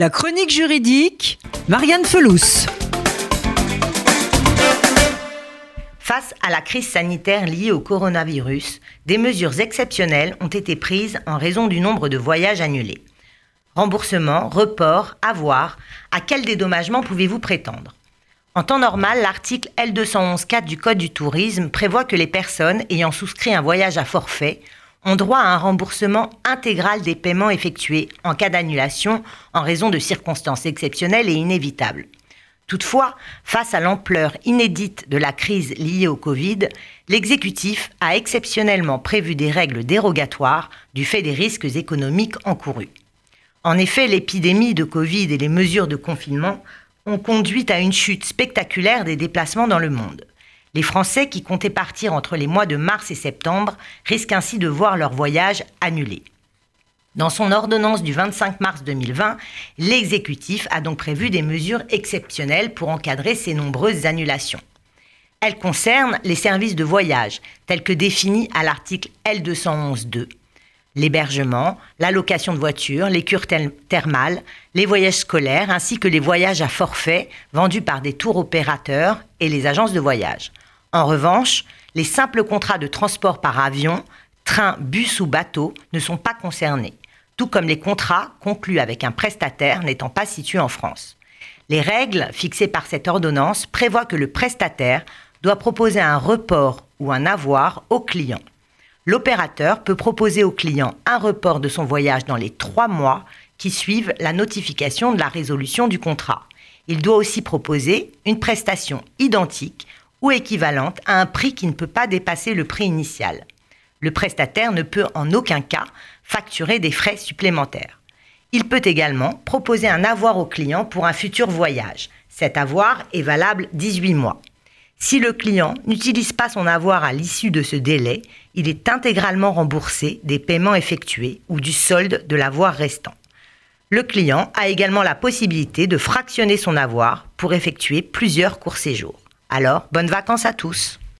La chronique juridique, Marianne Felous. Face à la crise sanitaire liée au coronavirus, des mesures exceptionnelles ont été prises en raison du nombre de voyages annulés. Remboursement, report, avoir, à quel dédommagement pouvez-vous prétendre? En temps normal, l'article L211.4 du Code du tourisme prévoit que les personnes ayant souscrit un voyage à forfait ont droit à un remboursement intégral des paiements effectués en cas d'annulation en raison de circonstances exceptionnelles et inévitables. Toutefois, face à l'ampleur inédite de la crise liée au Covid, l'exécutif a exceptionnellement prévu des règles dérogatoires du fait des risques économiques encourus. En effet, l'épidémie de Covid et les mesures de confinement ont conduit à une chute spectaculaire des déplacements dans le monde. Les Français qui comptaient partir entre les mois de mars et septembre risquent ainsi de voir leur voyage annulé. Dans son ordonnance du 25 mars 2020, l'exécutif a donc prévu des mesures exceptionnelles pour encadrer ces nombreuses annulations. Elles concernent les services de voyage, tels que définis à l'article L211.2, l'hébergement, la location de voitures, les cures thermales, les voyages scolaires ainsi que les voyages à forfait vendus par des tours opérateurs et les agences de voyage. En revanche, les simples contrats de transport par avion, train, bus ou bateau ne sont pas concernés, tout comme les contrats conclus avec un prestataire n'étant pas situé en France. Les règles fixées par cette ordonnance prévoient que le prestataire doit proposer un report ou un avoir au client. L'opérateur peut proposer au client un report de son voyage dans les trois mois qui suivent la notification de la résolution du contrat. Il doit aussi proposer une prestation identique ou équivalente à un prix qui ne peut pas dépasser le prix initial. Le prestataire ne peut en aucun cas facturer des frais supplémentaires. Il peut également proposer un avoir au client pour un futur voyage. Cet avoir est valable 18 mois. Si le client n'utilise pas son avoir à l'issue de ce délai, il est intégralement remboursé des paiements effectués ou du solde de l'avoir restant. Le client a également la possibilité de fractionner son avoir pour effectuer plusieurs courts séjours. Alors, bonnes vacances à tous